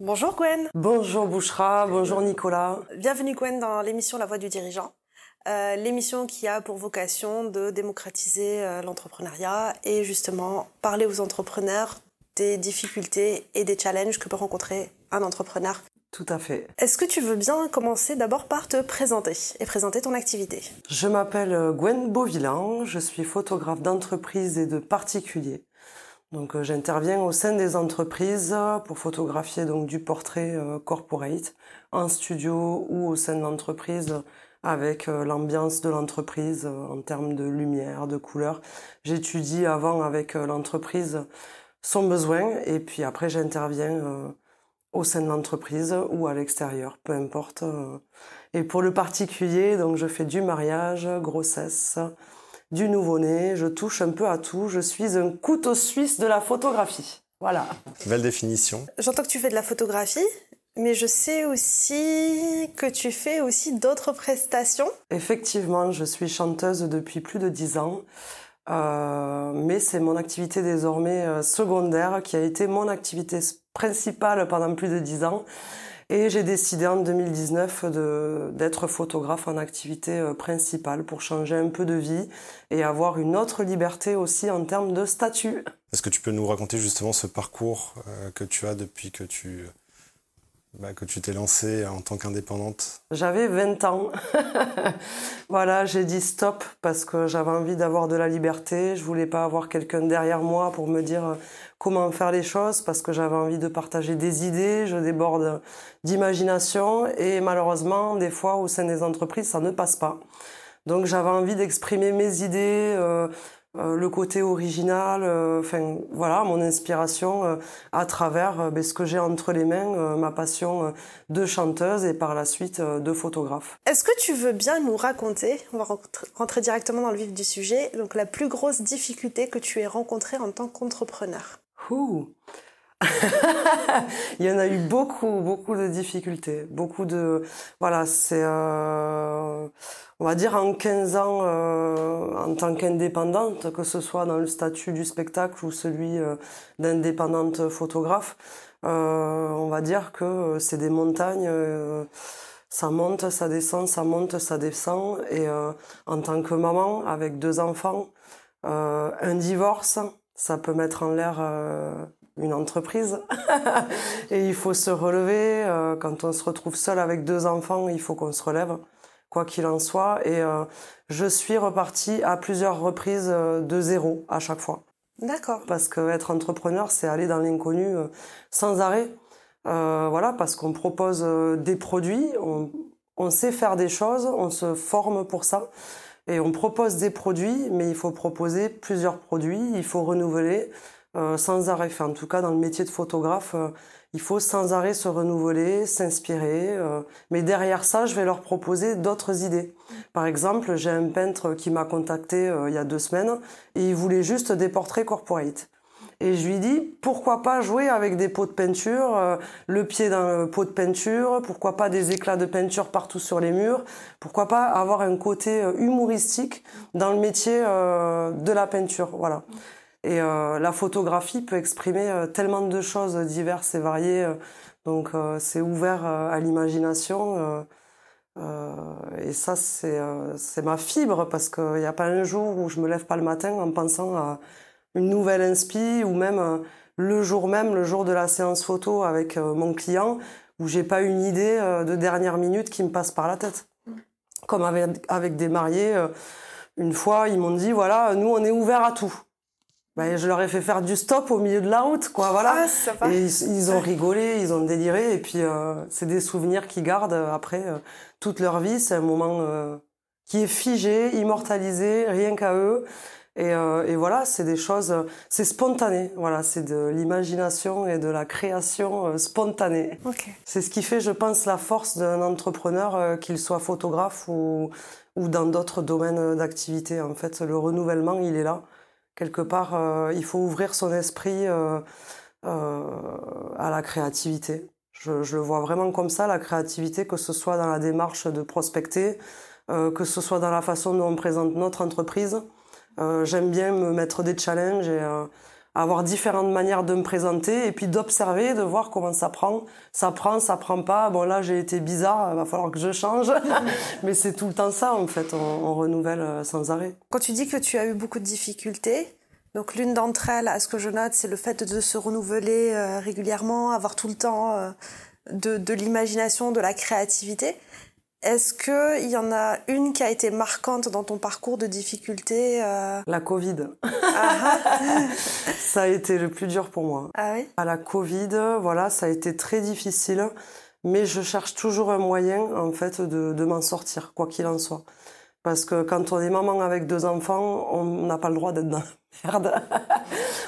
Bonjour Gwen. Bonjour Bouchra, bonjour Nicolas. Bienvenue Gwen dans l'émission La Voix du dirigeant. Euh, l'émission qui a pour vocation de démocratiser euh, l'entrepreneuriat et justement parler aux entrepreneurs des difficultés et des challenges que peut rencontrer un entrepreneur. Tout à fait. Est-ce que tu veux bien commencer d'abord par te présenter et présenter ton activité? Je m'appelle euh, Gwen Beauvillain, je suis photographe d'entreprise et de particuliers. Donc euh, j'interviens au sein des entreprises pour photographier donc du portrait euh, corporate en studio ou au sein de l'entreprise avec euh, l'ambiance de l'entreprise en termes de lumière, de couleur. J'étudie avant avec l'entreprise son besoin et puis après j'interviens au sein de l'entreprise ou à l'extérieur, peu importe. Et pour le particulier, donc je fais du mariage, grossesse, du nouveau-né, je touche un peu à tout, je suis un couteau suisse de la photographie. Voilà. Belle définition. J'entends que tu fais de la photographie, mais je sais aussi que tu fais aussi d'autres prestations. Effectivement, je suis chanteuse depuis plus de dix ans. Euh, mais c'est mon activité désormais euh, secondaire qui a été mon activité principale pendant plus de dix ans. Et j'ai décidé en 2019 d'être photographe en activité euh, principale pour changer un peu de vie et avoir une autre liberté aussi en termes de statut. Est-ce que tu peux nous raconter justement ce parcours euh, que tu as depuis que tu bah, que tu t'es lancée en tant qu'indépendante J'avais 20 ans. voilà, j'ai dit stop parce que j'avais envie d'avoir de la liberté. Je voulais pas avoir quelqu'un derrière moi pour me dire euh, comment faire les choses parce que j'avais envie de partager des idées. Je déborde d'imagination et malheureusement, des fois, au sein des entreprises, ça ne passe pas. Donc j'avais envie d'exprimer mes idées, euh, euh, le côté original, euh, enfin voilà, mon inspiration euh, à travers ben, ce que j'ai entre les mains, ma passion de chanteuse et par la suite de photographe. Est-ce que tu veux bien nous raconter, on va rentrer directement dans le vif du sujet, donc la plus grosse difficulté que tu aies rencontrée en tant qu'entrepreneur? il y en a eu beaucoup, beaucoup de difficultés, beaucoup de, voilà, c'est, euh, on va dire en 15 ans euh, en tant qu'indépendante, que ce soit dans le statut du spectacle ou celui euh, d'indépendante photographe, on va dire que c'est des montagnes. ça monte, ça descend, ça monte, ça descend. Et en tant que maman, avec deux enfants, un divorce, ça peut mettre en l'air une entreprise et il faut se relever. Euh, quand on se retrouve seul avec deux enfants, il faut qu'on se relève, quoi qu'il en soit. Et euh, je suis repartie à plusieurs reprises euh, de zéro à chaque fois. D'accord. Parce que être entrepreneur, c'est aller dans l'inconnu sans arrêt. voilà, parce qu'on propose des produits, on, on sait faire des choses, on se forme pour ça. Et on propose des produits, mais il faut proposer plusieurs produits, il faut renouveler, euh, sans arrêt. en tout cas, dans le métier de photographe, euh, il faut sans arrêt se renouveler, s'inspirer. Euh, mais derrière ça, je vais leur proposer d'autres idées. Par exemple, j'ai un peintre qui m'a contacté il y a deux semaines et il voulait juste des portraits corporate. Et je lui dis, pourquoi pas jouer avec des pots de peinture, le pied le pot de peinture, pourquoi pas des éclats de peinture partout sur les murs, pourquoi pas avoir un côté humoristique dans le métier de la peinture. Voilà. Et euh, la photographie peut exprimer euh, tellement de choses diverses et variées. Euh, donc c'est ouvert à l'imagination. et ça, c'est c'est ma fibre parce qu'il n'y a pas un jour où je me lève pas le matin en pensant à une nouvelle inspi ou même le jour même, le jour de la séance photo avec mon client, où j'ai pas une idée de dernière minute qui me passe par la tête. Comme avec, avec des mariés, une fois, ils m'ont dit, voilà, nous, on est ouvert à tout. Ben, je leur ai fait faire du stop au milieu de la route, quoi, voilà. Ah, et ils, ont rigolé, ils ont déliré, et puis euh, c'est des souvenirs qu'ils gardent euh, après euh, toute leur vie. C'est un moment euh, qui est figé, immortalisé, rien qu'à eux. Et, et voilà, c'est des choses, c'est spontané. Voilà, c'est de l'imagination et de la création spontanée. Okay. C'est ce qui fait, je pense, la force d'un entrepreneur, qu'il soit photographe ou, ou dans d'autres domaines d'activité. En fait, le renouvellement, il est là quelque part, euh, il faut ouvrir son esprit euh, euh, à la créativité. Je, je, le vois vraiment comme ça, la créativité, que ce soit dans la démarche de prospecter, que ce soit dans la façon dont on présente notre entreprise. J'aime bien me mettre des challenges et avoir différentes manières de me présenter et puis d'observer, de voir comment ça prend. Ça prend, ça prend pas. Bon là j'ai été bizarre, il va falloir que je change. Mais c'est tout le temps ça en fait, on, renouvelle euh, sans arrêt. Quand tu dis que tu as eu beaucoup de difficultés, donc l'une d'entre elles, à ce que je note, c'est le fait de se renouveler euh, régulièrement, avoir tout le temps euh, de, de l'imagination, de la créativité. Est-ce qu'il y en a une qui a été marquante dans ton parcours de difficulté euh? La Covid. Ah ça a été le plus dur pour moi. Ah oui? À la Covid, voilà, ça a été très difficile, mais je cherche toujours un moyen, en fait, de, de m'en sortir, quoi qu'il en soit. Parce que quand on est maman avec deux enfants, on n'a pas le droit d'être dans la merde.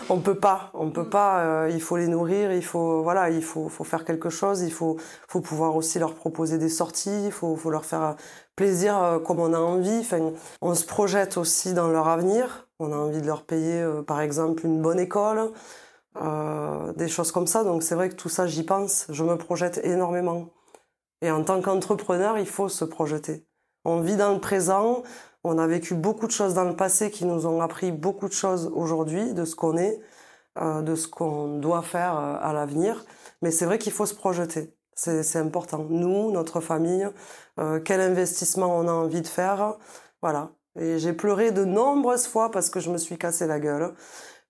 on peut pas, on peut pas. Euh, il faut les nourrir, il faut voilà, il faut, faut faire quelque chose. Il faut, faut pouvoir aussi leur proposer des sorties. Il faut, faut leur faire plaisir euh, comme on a envie. Enfin, on se projette aussi dans leur avenir. On a envie de leur payer, euh, par exemple, une bonne école, des choses comme ça. Donc c'est vrai que tout ça, j'y pense. Je me projette énormément. Et en tant qu'entrepreneur, il faut se projeter. On vit dans le présent. On a vécu beaucoup de choses dans le passé qui nous ont appris beaucoup de choses aujourd'hui de ce qu'on est, euh, de ce qu'on doit faire euh, à l'avenir. Mais c'est vrai qu'il faut se projeter. C'est important. Nous, notre famille, euh, quel investissement on a envie de faire. Voilà. Et j'ai pleuré de nombreuses fois parce que je me suis cassé la gueule,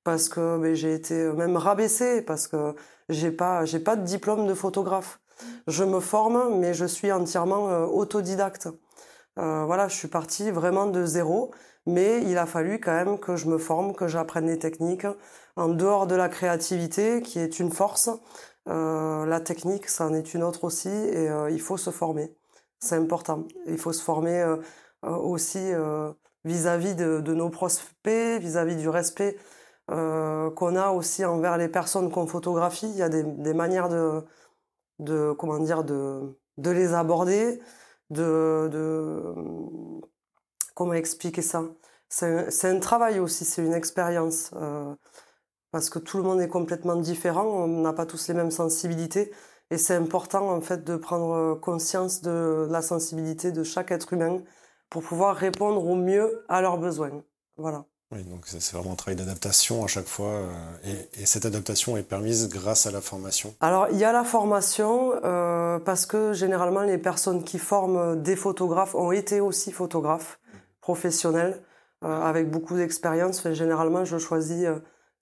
parce que ben, j'ai été même rabaissée, parce que j'ai pas, j'ai pas de diplôme de photographe. Je me forme, mais je suis entièrement autodidacte. Euh, voilà, je suis partie vraiment de zéro, mais il a fallu quand même que je me forme, que j'apprenne les techniques en dehors de la créativité, qui est une force. Euh, la technique, ça en est une autre aussi, et euh, il faut se former. C'est important. Il faut se former aussi vis-à-vis de, nos prospects, vis-à-vis du respect qu'on a aussi envers les personnes qu'on photographie. Il y a des, manières de, de, comment dire, de, de les aborder de, comment expliquer ça? C'est un, travail aussi, c'est une expérience. Euh, parce que tout le monde est complètement différent, on n'a pas tous les mêmes sensibilités. Et c'est important en fait de prendre conscience de la sensibilité de chaque être humain pour pouvoir répondre au mieux à leurs besoins. Voilà. Oui, donc c'est vraiment un travail d'adaptation à chaque fois. Euh, et, cette adaptation est permise grâce à la formation Alors, il y a la formation euh, parce que généralement, les personnes qui forment des photographes ont été aussi photographes professionnels euh, avec beaucoup d'expérience. généralement, je choisis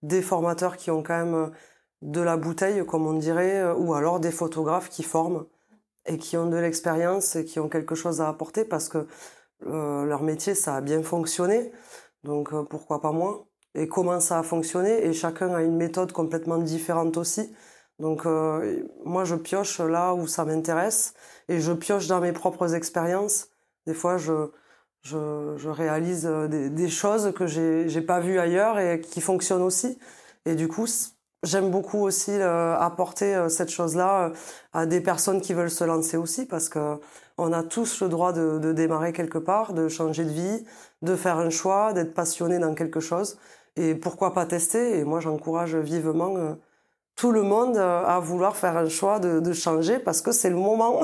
des formateurs qui ont quand même de la bouteille, comme on dirait, ou alors des photographes qui forment et qui ont de l'expérience et qui ont quelque chose à apporter parce que leur métier, ça a bien fonctionné. Donc euh, pourquoi pas moi? Et comment ça a fonctionné? Et chacun a une méthode complètement différente aussi. Donc euh, moi je pioche là où ça m'intéresse et je pioche dans mes propres expériences. Des fois je, je, je réalise euh, des, des, choses que j'ai j'ai pas vues ailleurs et qui fonctionnent aussi. Et du coup j'aime beaucoup aussi apporter cette chose-là à des personnes qui veulent se lancer aussi parce que on a tous le droit de, démarrer quelque part, de changer de vie, de faire un choix, d'être passionné dans quelque chose. Et pourquoi pas tester Et moi, j'encourage vivement euh, tout le monde euh, à vouloir faire un choix de, changer parce que c'est le moment.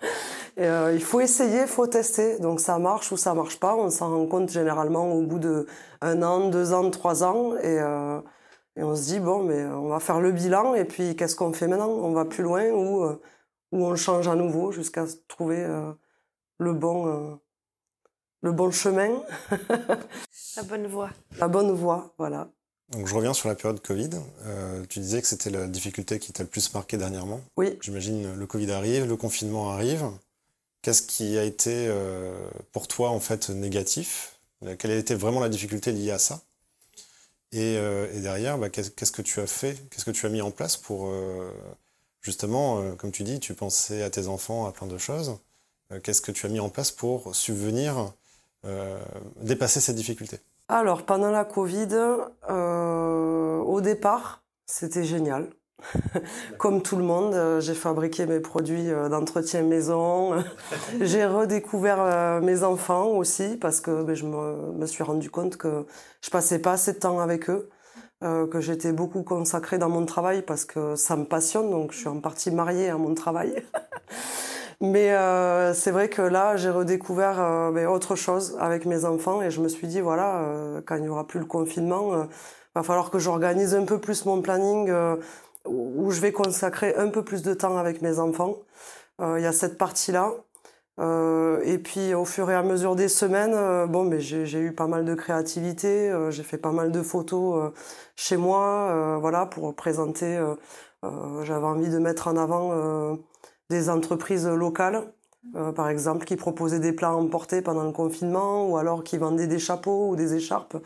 euh, il faut essayer, il faut tester. Donc ça marche ou ça marche pas. On s'en rend compte généralement au bout de un an, deux ans, trois ans. Et, et on se dit, bon, mais on va faire le bilan. Et puis, qu'est-ce qu'on fait maintenant? On va plus loin ou, ou on change à nouveau jusqu'à trouver le bon le bon chemin. la bonne voie. La bonne voie, voilà. Donc je reviens sur la période Covid. Euh, tu disais que c'était la difficulté qui t'a le plus marqué dernièrement. Oui. J'imagine le Covid arrive, le confinement arrive. Qu'est-ce qui a été euh, pour toi en fait négatif? Quelle a été vraiment la difficulté liée à ça? Et, euh, et, derrière, bah, qu'est-ce que tu as fait? Qu'est-ce que tu as mis en place pour justement, comme tu dis, tu pensais à tes enfants, à plein de choses. Qu'est-ce que tu as mis en place pour subvenir euh, dépasser cette difficulté? Alors, pendant la Covid, euh, au départ, c'était génial. Comme tout le monde, euh, j'ai fabriqué mes produits d'entretien maison. j'ai redécouvert mes enfants aussi parce que ben, je me, suis rendu compte que je passais pas assez de temps avec eux, que j'étais beaucoup consacrée dans mon travail parce que ça me passionne. Donc, je suis en partie mariée à mon travail. Mais euh, c'est vrai que là, j'ai redécouvert euh, ben, autre chose avec mes enfants et je me suis dit, voilà, euh, quand il n'y aura plus le confinement, va falloir que j'organise un peu plus mon planning où je vais consacrer un peu plus de temps avec mes enfants. Il y a cette partie-là. Euh, et puis au fur et à mesure des semaines, euh, bon, mais j'ai eu pas mal de créativité, euh, j'ai fait pas mal de photos chez moi, voilà, pour présenter. J'avais envie de mettre en avant des entreprises locales, par exemple, qui proposaient des plats emportés pendant le confinement, ou alors qui vendaient des chapeaux ou des écharpes.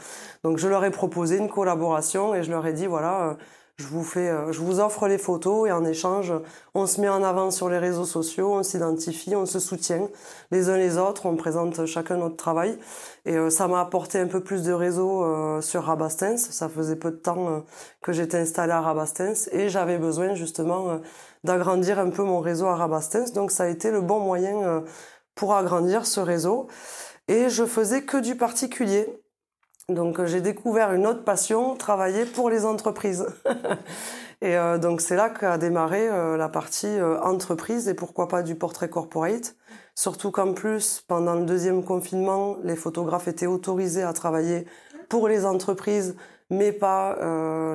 Donc je leur ai proposé une collaboration et je leur ai dit voilà je vous fais, euh, je vous offre les photos et en échange, on se met en avant sur les réseaux sociaux, on s'identifie, on se soutient les uns les autres, on présente chacun notre travail. Et euh, ça m'a apporté un peu plus de réseau euh, sur Rabastens. Ça faisait peu de temps que j'étais installée à Rabastens et j'avais besoin justement d'agrandir un peu mon réseau à Rabastens. Donc ça a été le bon moyen pour agrandir ce réseau. Et je faisais que du particulier. Donc euh, j'ai découvert une autre passion, travailler pour les entreprises. et euh, donc c'est là qu'a démarré euh, la partie entreprise et pourquoi pas du portrait corporate. Surtout qu'en plus, pendant le deuxième confinement, les photographes étaient autorisés à travailler pour les entreprises, mais pas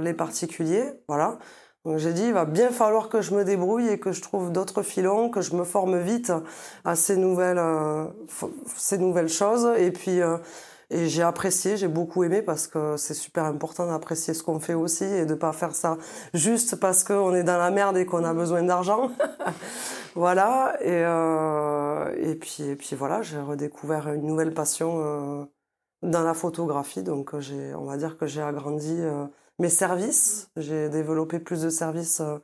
les particuliers. Voilà. Donc j'ai dit, il va bien falloir que je me débrouille et que je trouve d'autres filons, que je me forme vite à ces nouvelles, ces nouvelles choses. Et puis et j'ai apprécié, j'ai beaucoup aimé parce que c'est super important d'apprécier ce qu'on fait aussi et de pas faire ça juste parce qu'on est dans la merde et qu'on a besoin d'argent. voilà. Et, euh, et, puis, et puis voilà, j'ai redécouvert une nouvelle passion euh, dans la photographie. Donc j'ai, on va dire que j'ai agrandi euh, mes services. J'ai développé plus de services euh,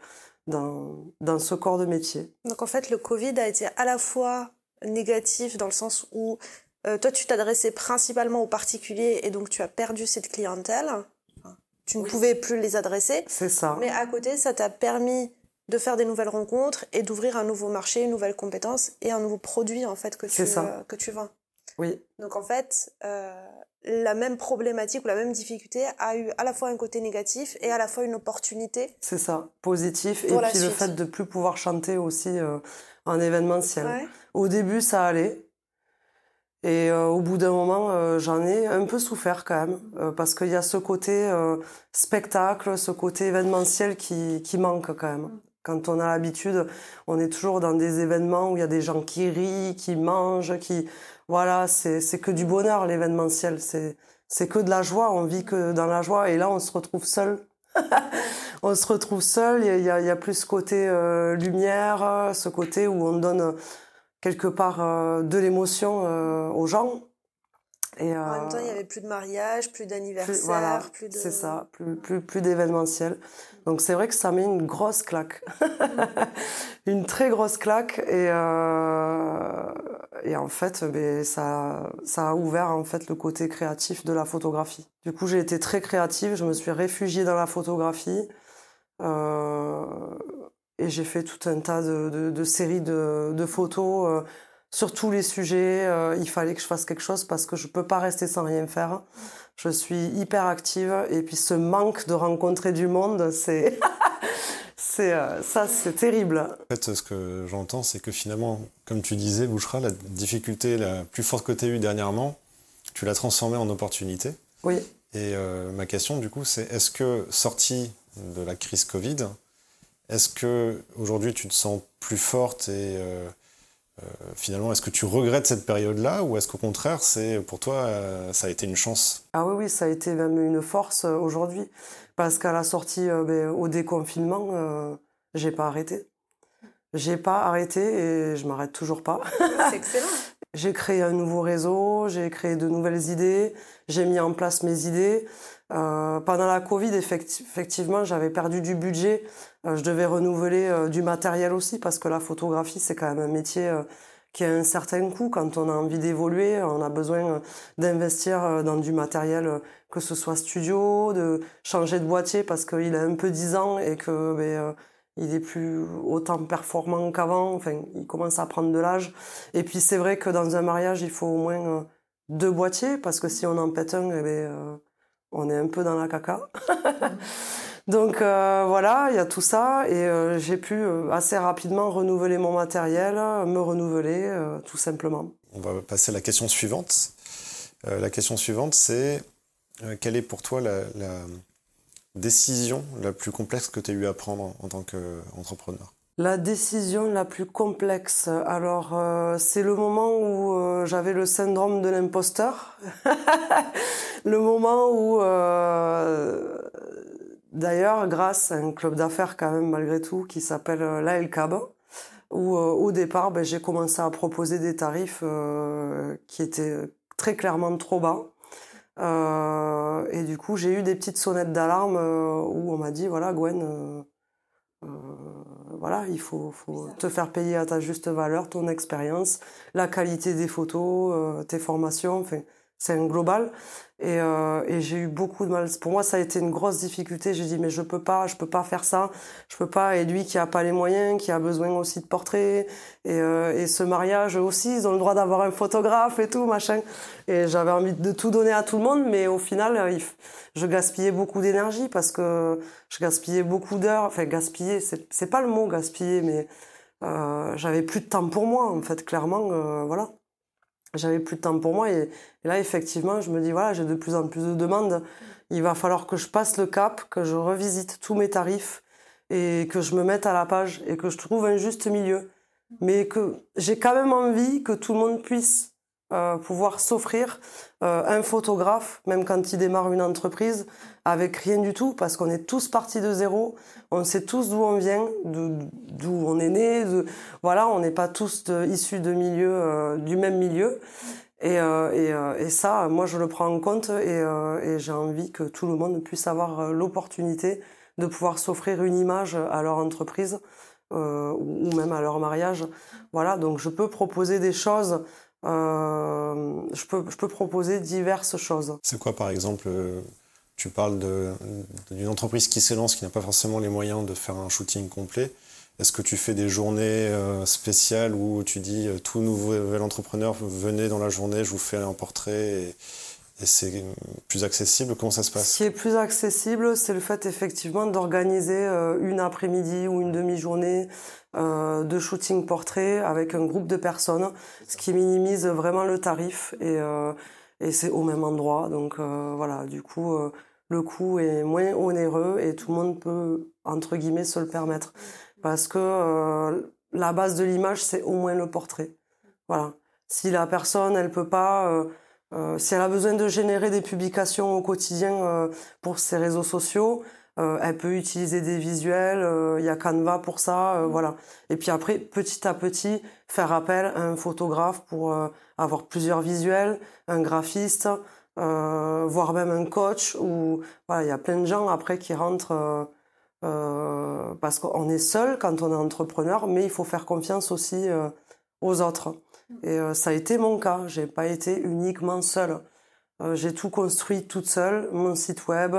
dans, dans ce corps de métier. Donc en fait, le Covid a été à la fois négatif dans le sens où euh, toi, tu t'adressais principalement aux particuliers et donc tu as perdu cette clientèle. tu ne pouvais plus les adresser. C'est ça. Mais à côté, ça t'a permis de faire des nouvelles rencontres et d'ouvrir un nouveau marché, une nouvelle compétence et un nouveau produit en fait que tu euh, que tu vends. Oui. Donc en fait, euh, la même problématique ou la même difficulté a eu à la fois un côté négatif et à la fois une opportunité. C'est ça, positif. Et puis le fait de plus pouvoir chanter aussi en événementiel. Au début, ça allait. Et euh, au bout d'un moment, euh, j'en ai un peu souffert quand même, euh, parce qu'il y a ce côté spectacle, ce côté événementiel qui, qui manque quand même. Quand on a l'habitude, on est toujours dans des événements où il y a des gens qui rient, qui mangent, qui... Voilà, c'est que du bonheur l'événementiel, c'est que de la joie, on vit que dans la joie, et là on se retrouve seul. on se retrouve seul, il y a, y a plus ce côté lumière, ce côté où on donne quelque part euh, de l'émotion euh, aux gens. Et, en même temps, il n'y euh, avait plus de mariage, plus d'anniversaire, voilà, plus de... C'est ça, plus, plus, plus d'événementiel. Donc c'est vrai que ça met une grosse claque. une très grosse claque. Et, euh, et en fait, ben, ça, ça a ouvert en fait le côté créatif de la photographie. Du coup, j'ai été très créative, je me suis réfugiée dans la photographie. Euh, et j'ai fait tout un tas de, de, séries de, photos euh, sur tous les sujets. Euh, il fallait que je fasse quelque chose parce que je peux pas rester sans rien faire. Je suis hyper active et puis ce manque de rencontrer du monde, c'est c'est euh, ça, c'est terrible. En fait, ce que j'entends, c'est que finalement, comme tu disais, Bouchera, la difficulté la plus forte que tu as eue dernièrement, tu l'as transformée en opportunité. Oui. Et ma question, du coup, c'est est-ce que sortie de la crise Covid, est-ce que aujourd'hui tu te sens plus forte et euh, euh, finalement est-ce que tu regrettes cette période-là ou est-ce qu'au contraire c'est pour toi euh, ça a été une chance? Ah oui oui ça a été même une force aujourd'hui parce qu'à la sortie ben, au déconfinement j'ai pas arrêté. J'ai pas arrêté et je m'arrête toujours pas. C'est excellent. j'ai créé un nouveau réseau, j'ai créé de nouvelles idées, j'ai mis en place mes idées. Euh, pendant la Covid, effectivement, j'avais perdu du budget. Euh, je devais renouveler euh, du matériel aussi parce que la photographie, c'est quand même un métier qui a un certain coût. Quand on a envie d'évoluer, on a besoin d'investir dans du matériel, que ce soit studio, de changer de boîtier parce qu'il a un peu 10 ans et que ben, il est plus autant performant qu'avant. Enfin, il commence à prendre de l'âge. Et puis c'est vrai que dans un mariage, il faut au moins deux boîtiers parce que si on en pète un, eh ben, on est un peu dans la caca. Donc euh, voilà, il y a tout ça et euh, j'ai pu euh, assez rapidement renouveler mon matériel, me renouveler tout simplement. On va passer à la question suivante. la question suivante, c'est quelle est pour toi la, décision la plus complexe que tu as eu à prendre en tant qu'entrepreneur? La décision la plus complexe, alors euh, c'est le moment où euh, j'avais le syndrome de l'imposteur, le moment où, euh, d'ailleurs, grâce à un club d'affaires quand même malgré tout qui s'appelle la Cab, où au départ ben, j'ai commencé à proposer des tarifs qui étaient très clairement trop bas. Euh, et du coup, j'ai eu des petites sonnettes d'alarme euh, où on m'a dit voilà, Gwen, euh, euh, voilà, il faut, faut te faire payer à ta juste valeur, ton expérience, la qualité des photos, tes formations. Enfin, c'est un global. Et, euh, et j'ai eu beaucoup de mal. Pour moi, ça a été une grosse difficulté. J'ai dit, mais je peux pas, je peux pas faire ça. Je peux pas. Et lui qui a pas les moyens, qui a besoin aussi de portraits. Et, euh, et ce mariage aussi, ils ont le droit d'avoir un photographe et tout, machin. Et j'avais envie de tout donner à tout le monde. Mais au final, euh, je gaspillais beaucoup d'énergie parce que je gaspillais beaucoup d'heures. Enfin, gaspiller, c'est pas le mot gaspiller, mais euh, j'avais plus de temps pour moi, en fait, clairement. Euh, voilà j'avais plus de temps pour moi et, là effectivement je me dis voilà j'ai de plus en plus de demandes. Il va falloir que je passe le cap que je revisite tous mes tarifs et que je me mette à la page et que je trouve un juste milieu. Mais que j'ai quand même envie que tout le monde puisse euh, pouvoir s'offrir euh, un photographe, même quand il démarre une entreprise, avec rien du tout, parce qu'on est tous partis de zéro, on sait tous d'où on vient, d'où on est né, voilà, on n'est pas tous issus de milieux, euh, du même milieu. Et, ça, moi, je le prends en compte et, j'ai envie que tout le monde puisse avoir l'opportunité de pouvoir s'offrir une image à leur entreprise ou même à leur mariage. Voilà, donc je peux proposer des choses je, peux, je peux proposer diverses choses. C'est quoi par exemple euh, tu parles d'une entreprise qui s'élance, qui n'a pas forcément les moyens de faire un shooting complet. Est-ce que tu fais des journées euh, spéciales où tu dis tout nouvel entrepreneur, venez dans la journée, je vous fais un portrait et c'est plus accessible Comment ça se passe Ce qui est plus accessible, c'est le fait effectivement d'organiser une après-midi ou une demi-journée euh, de shooting portrait avec un groupe de personnes, ce qui minimise vraiment le tarif et, euh, et c'est au même endroit. Donc euh, voilà, du coup, le coût est moins onéreux et tout le monde peut, entre guillemets, se le permettre. Parce que la base de l'image, c'est au moins le portrait. Voilà. Si la personne, elle peut pas... si elle a besoin de générer des publications au quotidien pour ses réseaux sociaux, euh, elle peut utiliser des visuels, euh, il y a Canva pour ça, euh, voilà. Et puis après, petit à petit, faire appel à un photographe pour avoir plusieurs visuels, un graphiste, voire même un coach. Ou voilà, il y a plein de gens après qui rentrent parce qu'on est seul quand on est entrepreneur, mais il faut faire confiance aussi aux autres. Et ça a été mon cas. J'ai pas été uniquement seule. j'ai tout construit toute seule, mon site web,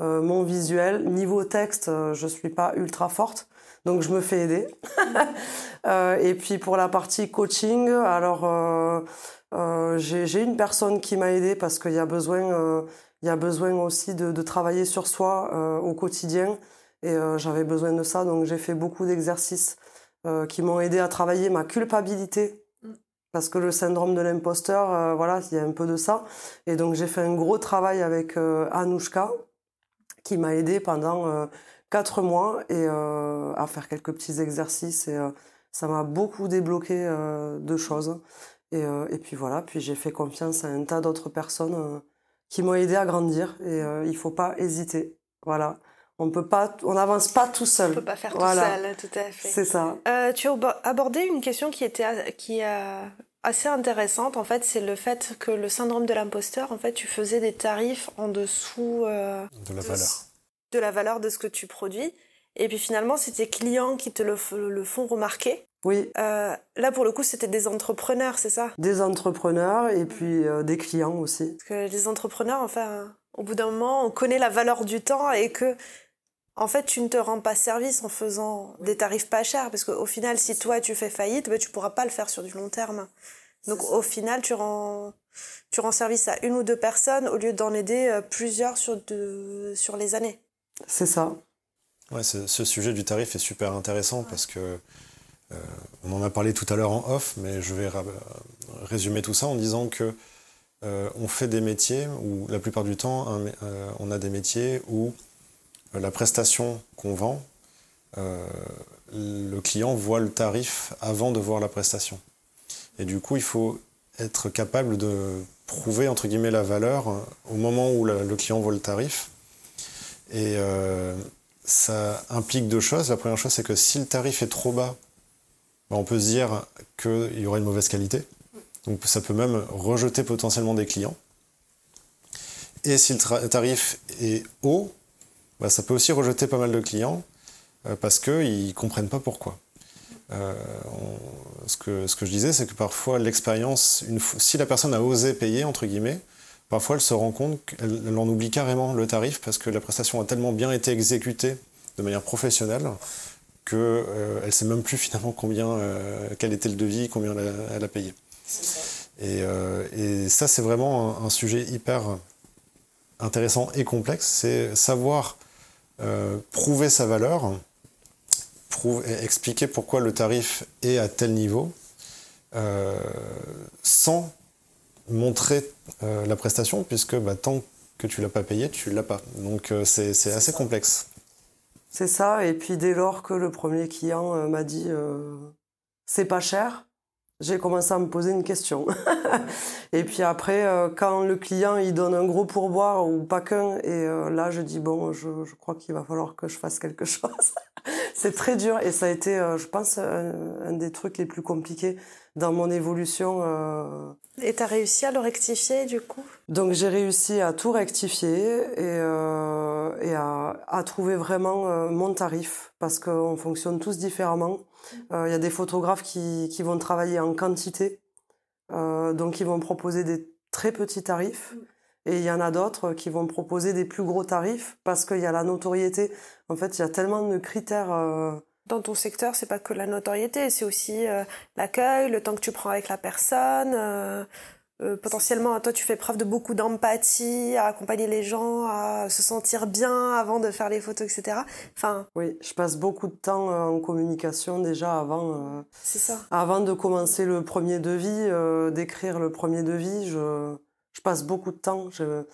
euh, mon visuel. Niveau texte, euh, je suis pas ultra forte, donc je me fais aider. euh, et puis pour la partie coaching, alors euh, j'ai une personne qui m'a aidé parce qu'il y a besoin, il y a besoin aussi de, de travailler sur soi au quotidien. Et j'avais besoin de ça, donc j'ai fait beaucoup d'exercices qui m'ont aidé à travailler ma culpabilité parce que le syndrome de l'imposteur, voilà, il y a un peu de ça. Et donc j'ai fait un gros travail avec euh, Anouchka, qui m'a aidé pendant euh, quatre mois et euh, à faire quelques petits exercices et euh, ça m'a beaucoup débloqué de choses. Et, et, puis voilà, puis j'ai fait confiance à un tas d'autres personnes qui m'ont aidé à grandir et il faut pas hésiter. Voilà. On peut pas, on n'avance pas tout seul. On peut pas faire tout seul, tout à fait. C'est ça. Euh, tu as abordé une question qui était qui est assez intéressante. En fait, c'est le fait que le syndrome de l'imposteur, en fait, tu faisais des tarifs en dessous euh, de la valeur de la valeur de ce que tu produis. Et puis finalement, c'est tes clients qui te le, font remarquer. Oui. Euh, là, pour le coup, c'était des entrepreneurs, c'est ça? Des entrepreneurs et puis euh, des clients aussi. Parce que les entrepreneurs, enfin, au bout d'un moment, on connaît la valeur du temps et que, en fait, tu ne te rends pas service en faisant des tarifs pas chers. Parce qu'au final, si toi, tu fais faillite, ben, tu pourras pas le faire sur du long terme. Donc, au final, tu rends, tu rends service à une ou deux personnes au lieu d'en aider euh, plusieurs sur, de, sur les années. C'est ça. Ouais, ce, sujet du tarif est super intéressant parce que euh, on en a parlé tout à l'heure en off, mais je vais résumer tout ça en disant que euh, on fait des métiers où la plupart du temps euh, on a des métiers où la prestation qu'on vend, le client voit le tarif avant de voir la prestation. Et du coup, il faut être capable de prouver entre guillemets la valeur au moment où le client voit le tarif. Et ça implique deux choses. La première chose, c'est que si le tarif est trop bas, ben, on peut se dire qu'il y aura une mauvaise qualité. Donc ça peut même rejeter potentiellement des clients. Et si le tarif est haut, ben, ça peut aussi rejeter pas mal de clients euh, parce qu'ils ne comprennent pas pourquoi. Euh, ce, que, ce que je disais, c'est que parfois l'expérience, si la personne a osé payer, entre guillemets, parfois elle se rend compte qu'elle en oublie carrément le tarif parce que la prestation a tellement bien été exécutée de manière professionnelle qu'elle euh, ne sait même plus finalement combien, euh, quel était le devis, combien elle a, payé. Euh, et, ça, c'est vraiment un, sujet hyper intéressant et complexe. C'est savoir prouver sa valeur, expliquer pourquoi le tarif est à tel niveau, sans montrer la prestation, puisque bah, tant que tu l'as pas payé, tu l'as pas. Donc c'est assez complexe. C'est ça. Et puis dès lors que le premier client euh, m'a dit euh, c'est pas cher, j'ai commencé à me poser une question. et puis après, euh, quand le client il donne un gros pourboire ou pas qu'un, et là je dis bon, je, crois qu'il va falloir que je fasse quelque chose. c'est très dur et ça a été, je pense, un, des trucs les plus compliqués dans mon évolution. Euh... Et tu as réussi à le rectifier du coup? Donc j'ai réussi à tout rectifier et, euh, et à, à, trouver vraiment euh, mon tarif parce qu'on fonctionne tous différemment. Il euh, y a des photographes qui, qui vont travailler en quantité, euh, donc ils vont proposer des très petits tarifs. Et il y en a d'autres qui vont proposer des plus gros tarifs parce qu'il y a la notoriété. En fait, il y a tellement de critères dans ton secteur, c'est pas que la notoriété, c'est aussi euh, l'accueil, le temps que tu prends avec la personne. Euh, euh, potentiellement, toi, tu fais preuve de beaucoup d'empathie, à accompagner les gens, à se sentir bien avant de faire les photos, etc. Enfin. Oui, je passe beaucoup de temps en communication déjà avant. c'est ça. Avant de commencer le premier devis, d'écrire le premier devis, je, je passe beaucoup de temps. Je,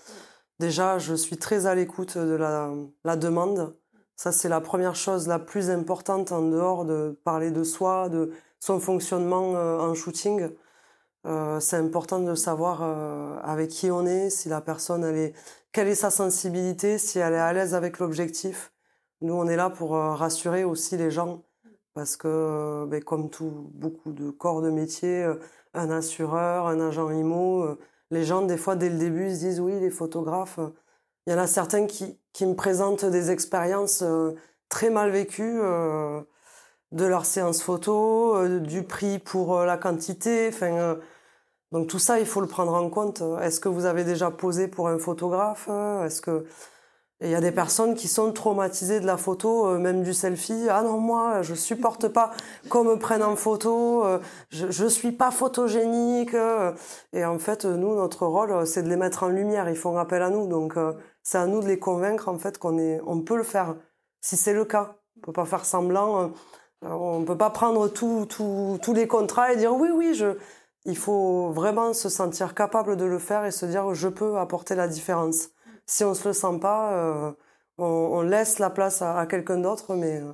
déjà, je suis très à l'écoute de la, la demande. Ça, c'est la première chose la plus importante en dehors de parler de soi, de son fonctionnement euh, en shooting. Euh, c'est important de savoir euh, avec qui on est, si la personne, elle est, quelle est sa sensibilité, si elle est à l'aise avec l'objectif. Nous, on est là pour rassurer aussi les gens, parce que, ben, comme tout, beaucoup de corps de métier, un assureur, un agent IMO, les gens, des fois, dès le début, se disent oui, les photographes, il y en a certains qui, qui me présentent des expériences euh, très mal vécues euh, de leur séance photo, euh, du prix pour la quantité. Enfin, donc tout ça, il faut le prendre en compte. Est-ce que vous avez déjà posé pour un photographe Est-ce que il y a des personnes qui sont traumatisées de la photo, même du selfie. Ah non, moi, je supporte pas qu'on me prenne en photo. je, je suis pas photogénique. Et en fait, nous, notre rôle, c'est de les mettre en lumière. Ils font appel à nous. Donc, c'est à nous de les convaincre en fait qu'on on peut le faire. Si c'est le cas, on peut pas faire semblant. Euh, on peut pas prendre tous les contrats et dire oui, oui, je. Il faut vraiment se sentir capable de le faire et se dire je peux apporter la différence. Si on se le sent pas, euh, on, laisse la place à, quelqu'un d'autre, mais euh,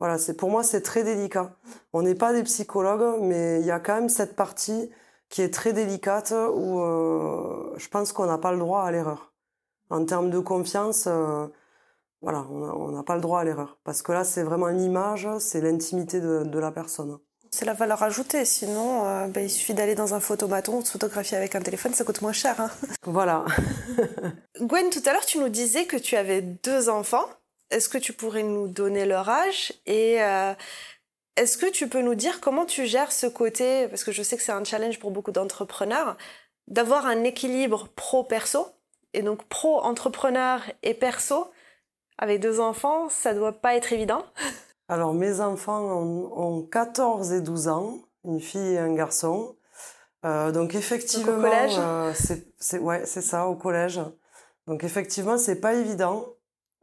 voilà, c'est pour moi c'est très délicat. On n'est pas des psychologues, mais il y a quand même cette partie qui est très délicate où je pense qu'on n'a pas le droit à l'erreur en termes de confiance, euh, voilà, on n'a pas le droit à l'erreur. Parce que là, c'est vraiment l'image, c'est l'intimité de, la personne. C'est la valeur ajoutée, sinon euh, ben, il suffit d'aller dans un photomaton, de se photographier avec un téléphone, ça coûte moins cher. Hein. Voilà. Gwen, tout à l'heure, tu nous disais que tu avais deux enfants. Est-ce que tu pourrais nous donner leur âge Et euh, est-ce que tu peux nous dire comment tu gères ce côté, parce que je sais que c'est un challenge pour beaucoup d'entrepreneurs, d'avoir un équilibre pro-perso et donc pro-entrepreneur et perso, avec deux enfants, ça doit pas être évident. Alors mes enfants ont, 14 et 12 ans, une fille et un garçon. Euh, donc effectivement, au collège. Euh, c'est ouais, c'est ça, au collège. Donc effectivement, c'est pas évident.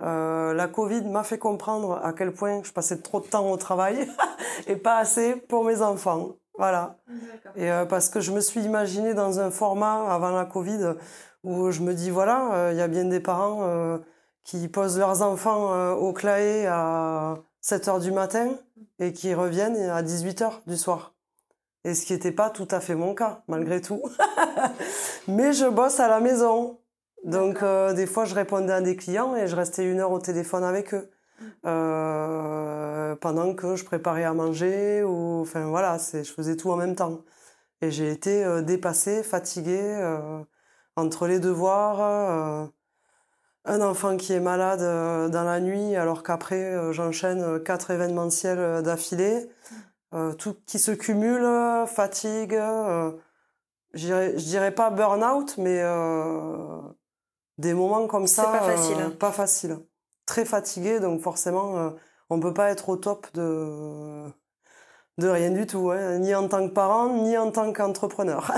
Euh, la Covid m'a fait comprendre à quel point je passais trop de temps au travail et pas assez pour mes enfants. Voilà. Et euh, parce que je me suis imaginée dans un format avant la Covid où je me dis voilà, il euh, y a bien des parents qui posent leurs enfants au claé à 7 heures du matin et qui reviennent à 18 heures du soir. Et ce qui n'était pas tout à fait mon cas, malgré tout. Mais je bosse à la maison. Donc, euh, des fois, je répondais à des clients et je restais une heure au téléphone avec eux. Euh, pendant que je préparais à manger ou enfin voilà c'est je faisais tout en même temps et j'ai été euh, dépassée fatiguée euh, entre les devoirs euh, un enfant qui est malade dans la nuit alors qu'après j'enchaîne quatre événementiels d'affilée. Tout qui se cumule fatigue je dirais pas burn out mais des moments comme ça pas facile pas facile. Très fatigué, donc forcément, euh, on peut pas être au top de, de rien du tout, hein, ni en tant que parent, ni en tant qu'entrepreneur.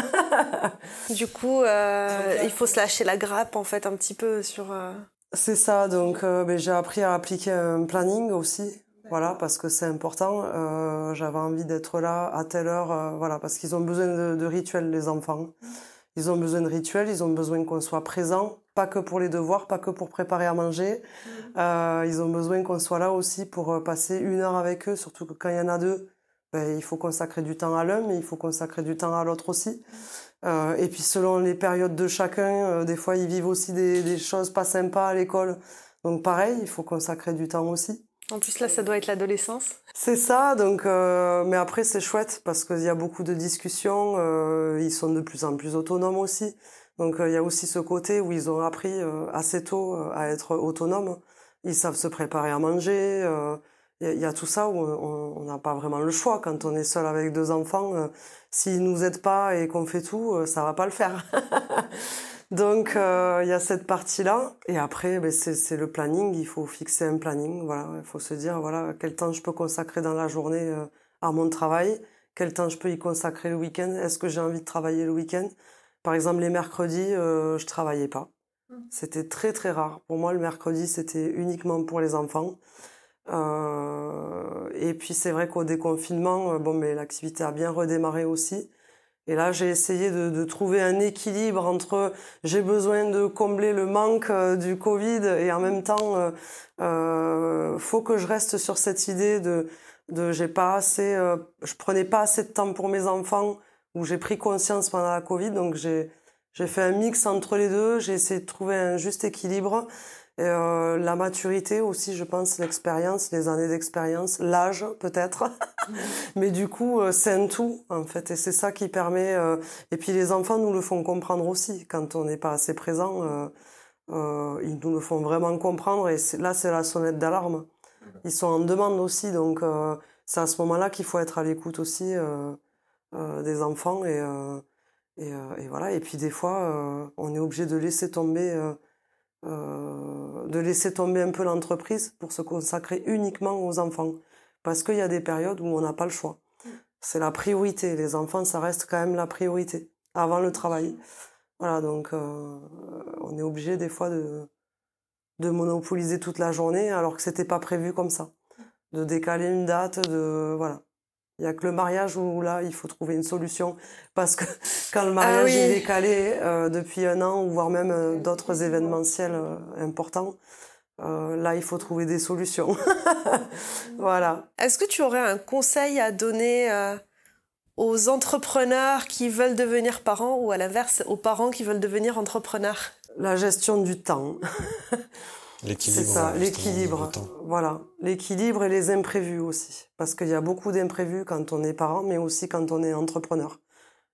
du coup, euh, il faut se lâcher la grappe, en fait, un petit peu sur... Euh, c'est ça, donc ben, j'ai appris à appliquer un planning aussi, voilà, parce que c'est important. J'avais envie d'être là à telle heure, voilà, parce qu'ils ont besoin de, de rituels, les enfants. Ils ont besoin de rituels, ils ont besoin qu'on soit présent, pas que pour les devoirs, pas que pour préparer à manger. Mhm. Euh, ils ont besoin qu'on soit là aussi pour euh, passer une heure avec eux, surtout que quand il y en a deux, ben, il faut consacrer du temps à l'un, mais il faut consacrer du temps à l'autre aussi. Euh, et puis selon les périodes de chacun, euh, des fois ils vivent aussi des, des choses pas sympas à l'école. Donc pareil, il faut consacrer du temps aussi. En plus là, ça doit être l'adolescence. C'est ça, donc euh, mais après c'est chouette parce qu'il y a beaucoup de discussions. Euh, ils sont de plus en plus autonomes aussi. Donc euh, il y a aussi ce côté où ils ont appris euh, assez tôt à être autonomes. Ils savent se préparer à manger. Il y, a tout ça où on n'a pas vraiment le choix quand on est seul avec deux enfants. S'ils nous aident pas et qu'on fait tout, ça va pas le faire. Donc il y a cette partie-là. Et après, ben, c'est le planning. Il faut fixer un planning. Voilà, il faut se dire voilà quel temps je peux consacrer dans la journée à mon travail, quel temps je peux y consacrer le week-end? Est-ce que j'ai envie de travailler le week-end? Par exemple, les mercredis, euh, je travaillais pas. Mmh. C'était très très rare. Pour moi, le mercredi, c'était uniquement pour les enfants. Euh, et puis c'est vrai qu'au déconfinement, euh, bon, mais l'activité a bien redémarré aussi. Et là, j'ai essayé de, de, trouver un équilibre entre j'ai besoin de combler le manque euh, du Covid et en même temps, euh, faut que je reste sur cette idée de, de j'ai pas assez, je prenais pas assez de temps pour mes enfants où j'ai pris conscience pendant la Covid. Donc j'ai j'ai fait un mix entre les deux. J'ai essayé de trouver un juste équilibre. Et, euh, la maturité aussi, je pense, l'expérience, les années d'expérience, l'âge peut-être. Mais du coup, euh, c'est un tout en fait, et c'est ça qui permet. Euh... Et puis les enfants nous le font comprendre aussi quand on n'est pas assez présent. Euh, ils nous le font vraiment comprendre. Et là, c'est la sonnette d'alarme. Ils sont en demande aussi, donc c'est à ce moment-là qu'il faut être à l'écoute aussi. Des enfants et, et, et, voilà. Et puis des fois, on est obligé de laisser tomber, de laisser tomber un peu l'entreprise pour se consacrer uniquement aux enfants, parce qu'il y a des périodes où on n'a pas le choix. C'est la priorité. Les enfants, ça reste quand même la priorité avant le travail. Voilà, donc euh, on est obligé des fois de, de monopoliser toute la journée alors que c'était pas prévu comme ça. De décaler une date, de voilà. Il y a que le mariage où là, il faut trouver une solution. Parce que quand le mariage ah est décalé euh, depuis un an, ou voire même euh, d'autres événementiels euh, importants, là, il faut trouver des solutions. voilà. Est-ce que tu aurais un conseil à donner aux entrepreneurs qui veulent devenir parents ou à l'inverse, aux parents qui veulent devenir entrepreneurs? La gestion du temps. L'équilibre. C'est ça, l'équilibre. Voilà, l'équilibre et les imprévus aussi, parce qu'il y a beaucoup d'imprévus quand on est parent, mais aussi quand on est entrepreneur.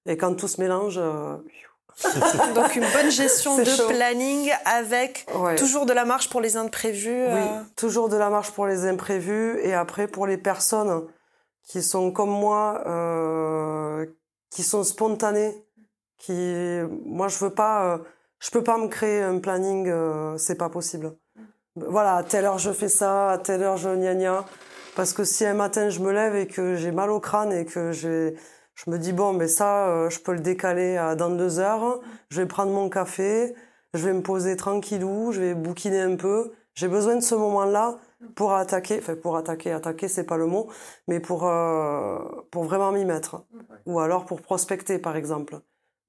Et quand tout se mélange. Euh... Donc une bonne gestion de chaud. planning avec ouais. toujours de la marge pour les imprévus. Euh... Oui, toujours de la marge pour les imprévus et après pour les personnes qui sont comme moi, euh, qui sont spontanées, qui, moi je veux pas, euh, je peux pas me créer un planning, euh, c'est pas possible voilà, à telle heure je fais ça, à telle heure je gna gna. Parce que si un matin je me lève et que j'ai mal au crâne et que je me dis bon, mais ça, euh, je peux le décaler dans deux heures. Je vais prendre mon café, je vais me poser tranquillou, je vais bouquiner un peu. J'ai besoin de ce moment-là pour attaquer, enfin pour attaquer, attaquer c'est pas le mot, mais pour euh, pour vraiment m'y mettre. Ou alors pour prospecter par exemple.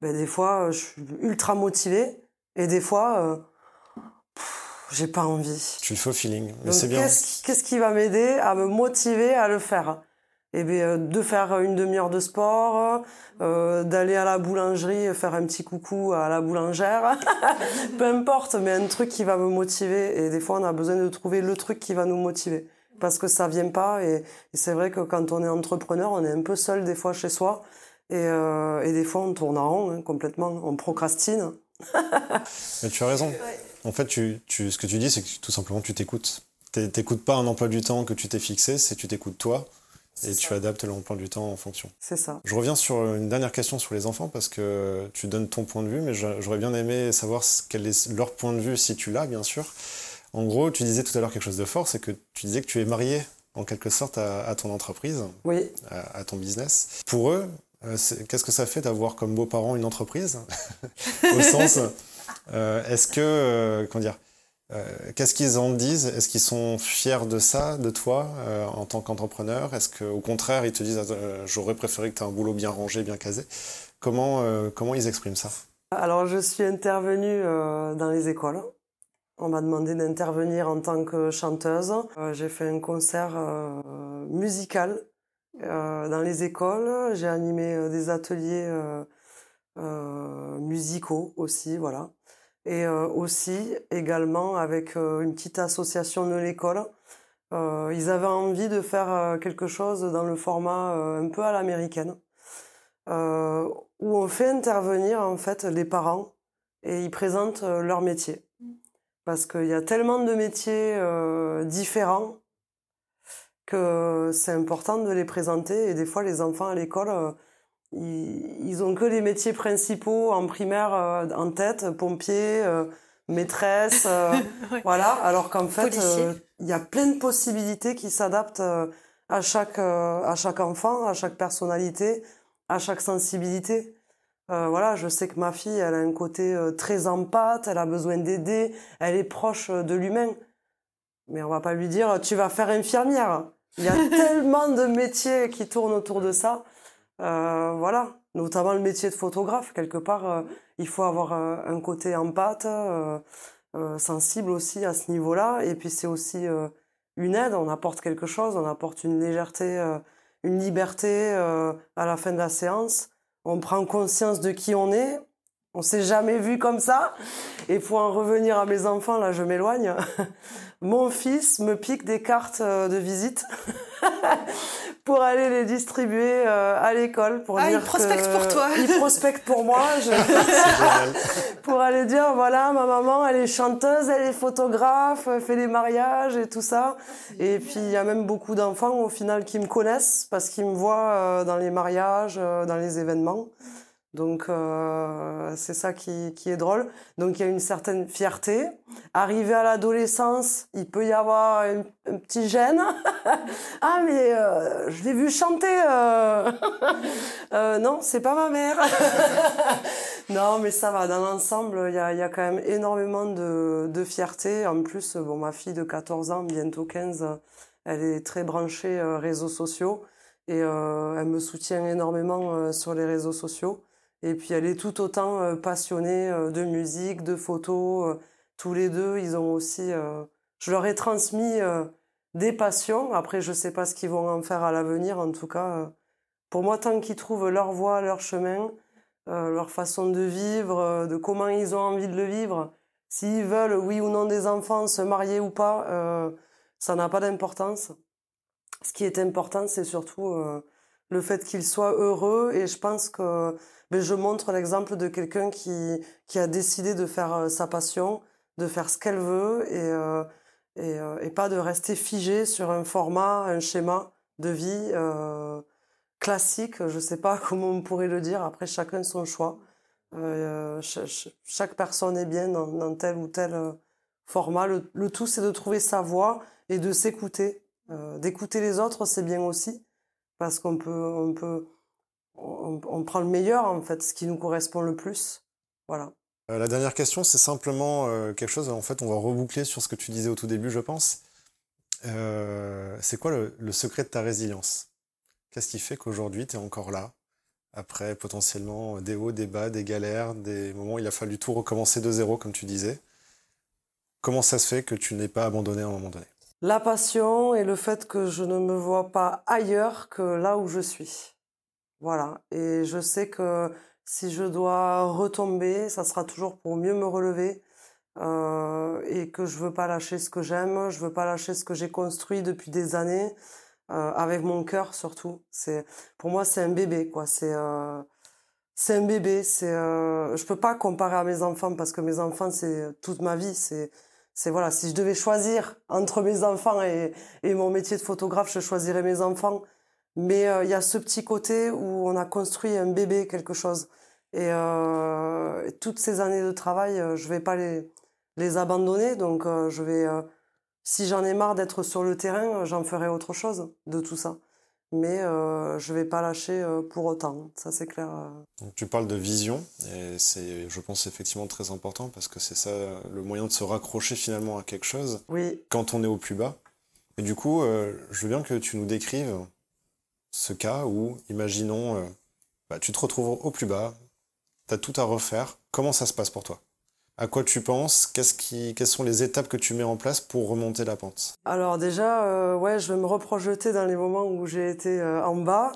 Ben des fois je suis ultra motivée et des fois euh, j'ai pas envie. Tu le fais au feeling, mais c'est bien. Qu'est-ce qui va m'aider à me motiver à le faire? Eh bien, de faire une demi-heure de sport, euh, d'aller à la boulangerie, faire un petit coucou à la boulangère, peu importe, mais un truc qui va me motiver. Et des fois, on a besoin de trouver le truc qui va nous motiver parce que ça vient pas. Et, c'est vrai que quand on est entrepreneur, on est un peu seul des fois chez soi. Et, euh, et des fois, on tourne en rond hein, complètement, on procrastine. Mais tu as raison. En fait, tu, tu, ce que tu dis, c'est que tout simplement, tu t'écoutes. Tu T'écoutes pas un emploi du temps que tu t'es fixé, c'est tu t'écoutes toi et tu adaptes l'emploi du temps en fonction. C'est ça. Je reviens sur une dernière question sur les enfants parce que tu donnes ton point de vue, mais j'aurais bien aimé savoir quel est leur point de vue si tu l'as, bien sûr. En gros, tu disais tout à l'heure quelque chose de fort, c'est que tu disais que tu es marié en quelque sorte à, ton entreprise, oui. à, ton business. Pour eux, euh, qu'est-ce que ça fait d'avoir comme beaux-parents une entreprise? Au sens, est-ce que, euh, comment dire, qu'est-ce qu'ils en disent? Est-ce qu'ils sont fiers de ça, de toi, en tant qu'entrepreneur? Est-ce qu'au contraire, ils te disent j'aurais préféré que tu aies un boulot bien rangé, bien casé? Comment, comment ils expriment ça? Alors, je suis intervenue dans les écoles. On m'a demandé d'intervenir en tant que chanteuse. J'ai fait un concert musical euh, dans les écoles. J'ai animé euh, des ateliers euh, musicaux aussi, voilà. Et aussi, également, avec une petite association de l'école, ils avaient envie de faire quelque chose dans le format un peu à l'américaine, où on fait intervenir en fait les parents et ils présentent leur métier. Parce qu'il y a tellement de métiers différents que c'est important de les présenter. Et des fois, les enfants à l'école, euh, ils, ont que les métiers principaux en primaire euh, en tête, pompier, euh, maîtresse, voilà. Alors qu'en fait, il y a plein de possibilités qui s'adaptent à chaque à chaque enfant, à chaque personnalité, à chaque sensibilité. voilà, je sais que ma fille, elle a un côté très empathe, elle a besoin d'aider, elle est proche de l'humain. Mais on va pas lui dire tu vas faire infirmière. Il y a tellement de métiers qui tournent autour de ça. Euh, voilà, notamment le métier de photographe. Quelque part, euh, il faut avoir euh, un côté empathe, sensible aussi à ce niveau-là. Et puis c'est aussi une aide. On apporte quelque chose, on apporte une légèreté, une liberté à la fin de la séance. On prend conscience de qui on est. On s'est jamais vu comme ça. Et pour en revenir à mes enfants, là, je m'éloigne. Mon fils me pique des cartes euh, de visite pour aller les distribuer euh, à l'école pour ah, dire il prospecte pour toi. il prospecte pour moi. pour aller dire voilà ma maman elle est chanteuse, elle est photographe, elle fait des mariages et tout ça. Et puis il y a même beaucoup d'enfants au final qui me connaissent parce qu'ils me voient euh, dans les mariages, dans les événements. Donc euh, c'est ça qui, qui, est drôle. Donc il y a une certaine fierté. Arrivé à l'adolescence, il peut y avoir un, petit gêne. ah mais euh, je l'ai vu chanter. Euh... euh non, c'est pas ma mère. non mais ça va. Dans l'ensemble, il y a, y a, quand même énormément de, de, fierté. En plus, bon ma fille de 14 ans, bientôt 15, elle est très branchée euh, réseaux sociaux et elle me soutient énormément sur les réseaux sociaux. Et puis elle est tout autant euh, passionnée euh, de musique, de photos. Euh, tous les deux, ils ont aussi. je leur ai transmis des passions. Après, je sais pas ce qu'ils vont en faire à l'avenir. En tout cas, pour moi, tant qu'ils trouvent leur voie, leur chemin, leur façon de vivre, de comment ils ont envie de le vivre, s'ils veulent, oui ou non, des enfants, se marier ou pas, ça n'a pas d'importance. Ce qui est important, c'est surtout le fait qu'ils soient heureux. Et je pense que mais je montre l'exemple de quelqu'un qui, qui a décidé de faire euh, sa passion, de faire ce qu'elle veut et, euh, et, euh, et, pas de rester figé sur un format, un schéma de vie euh, classique. Je sais pas comment on pourrait le dire. Après, chacun son choix. Euh, chaque personne est bien dans, dans tel ou tel format. Le, le tout, c'est de trouver sa voie et de s'écouter. D'écouter les autres, c'est bien aussi parce qu'on peut, on peut on, prend le meilleur, en fait, ce qui nous correspond le plus. Voilà. Euh, la dernière question, c'est simplement euh, quelque chose, en fait, on va reboucler sur ce que tu disais au tout début, je pense. Euh, c'est quoi le, secret de ta résilience? Qu'est-ce qui fait qu'aujourd'hui, tu es encore là, après potentiellement des hauts, des bas, des galères, des moments où il a fallu tout recommencer de zéro, comme tu disais? Comment ça se fait que tu n'es pas abandonné à un moment donné? La passion et le fait que je ne me vois pas ailleurs que là où je suis. Voilà. Et je sais que si je dois retomber, ça sera toujours pour mieux me relever. Euh, et que je veux pas lâcher ce que j'aime, je veux pas lâcher ce que j'ai construit depuis des années, euh, avec mon cœur surtout. C'est pour moi c'est un bébé quoi. C'est euh, c'est un bébé. C'est euh, je peux pas comparer à mes enfants parce que mes enfants c'est toute ma vie. C'est c'est voilà. Si je devais choisir entre mes enfants et et mon métier de photographe, je choisirais mes enfants. Mais euh, il y a ce petit côté où on a construit un bébé, quelque chose. Et euh, toutes ces années de travail, euh, je vais pas les, les abandonner. Donc, je vais, si j'en ai marre d'être sur le terrain, j'en ferai autre chose de tout ça. Mais euh, je vais pas lâcher pour autant. Ça, c'est clair. Donc, tu parles de vision, et c'est, je pense, effectivement très important parce que c'est ça le moyen de se raccrocher finalement à quelque chose. Oui. Quand on est au plus bas. Et du coup, je veux bien que tu nous décrives ce cas où, imaginons, euh, bah, tu te retrouves au plus bas, tu as tout à refaire. Comment ça se passe pour toi? À quoi tu penses? Qu'est-ce qui, Quelles sont les étapes que tu mets en place pour remonter la pente? Alors déjà, euh, ouais, je vais me reprojeter dans les moments où j'ai été euh, en bas.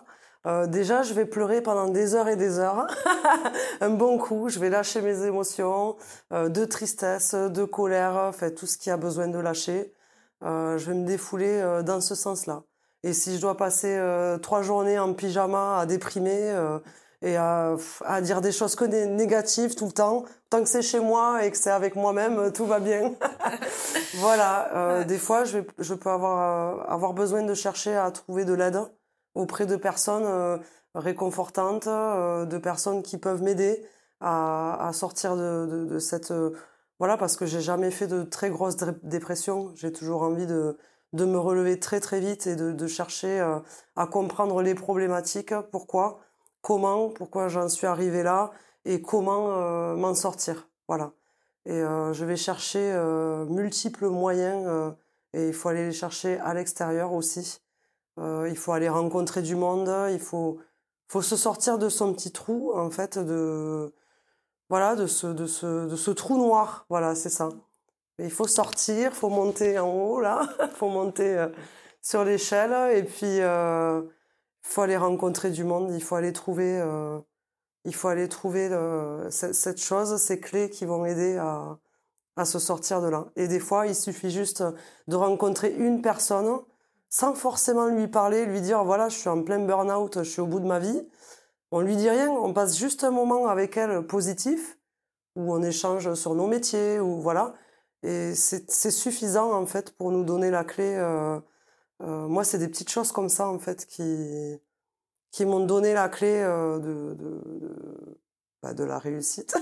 Déjà, je vais pleurer pendant des heures et des heures. un bon coup, je vais lâcher mes émotions de tristesse, de colère, fait tout ce qui a besoin de lâcher. je vais me défouler dans ce sens-là. Et si je dois passer euh, trois journées en pyjama à déprimer euh, et à, à, dire des choses que négatives tout le temps, tant que c'est chez moi et que c'est avec moi-même, tout va bien. voilà. Euh. Des fois, je, vais, je peux avoir avoir besoin de chercher à trouver de l'aide auprès de personnes réconfortantes, de personnes qui peuvent m'aider à, à, sortir de, de, de cette voilà parce que j'ai jamais fait de très grosses dépressions. J'ai toujours envie de de me relever très très vite et de, de chercher euh, à comprendre les problématiques, pourquoi, comment, pourquoi j'en suis arrivée là? Et comment euh, m'en sortir? Voilà. Et euh, je vais chercher multiples moyens et il faut aller les chercher à l'extérieur aussi. il faut aller rencontrer du monde, il faut faut se sortir de son petit trou en fait de voilà de ce de ce de ce trou noir. Voilà, c'est ça. Il faut sortir, faut monter en haut là, faut monter euh, sur l'échelle. Et puis euh, faut aller rencontrer du monde, il faut aller trouver, euh, il faut aller trouver cette chose, ces clés qui vont aider à, à se sortir de là. Et des fois, il suffit juste de rencontrer une personne sans forcément lui parler, lui dire voilà, je suis en plein burn-out, je suis au bout de ma vie. On lui dit rien, on passe juste un moment avec elle positif où on échange sur nos métiers ou voilà et c'est suffisant, en fait, pour nous donner la clé. Euh, euh, moi, c'est des petites choses comme ça, en fait, qui, qui m'ont donné la clé euh, de, de, de, bah, de, la réussite.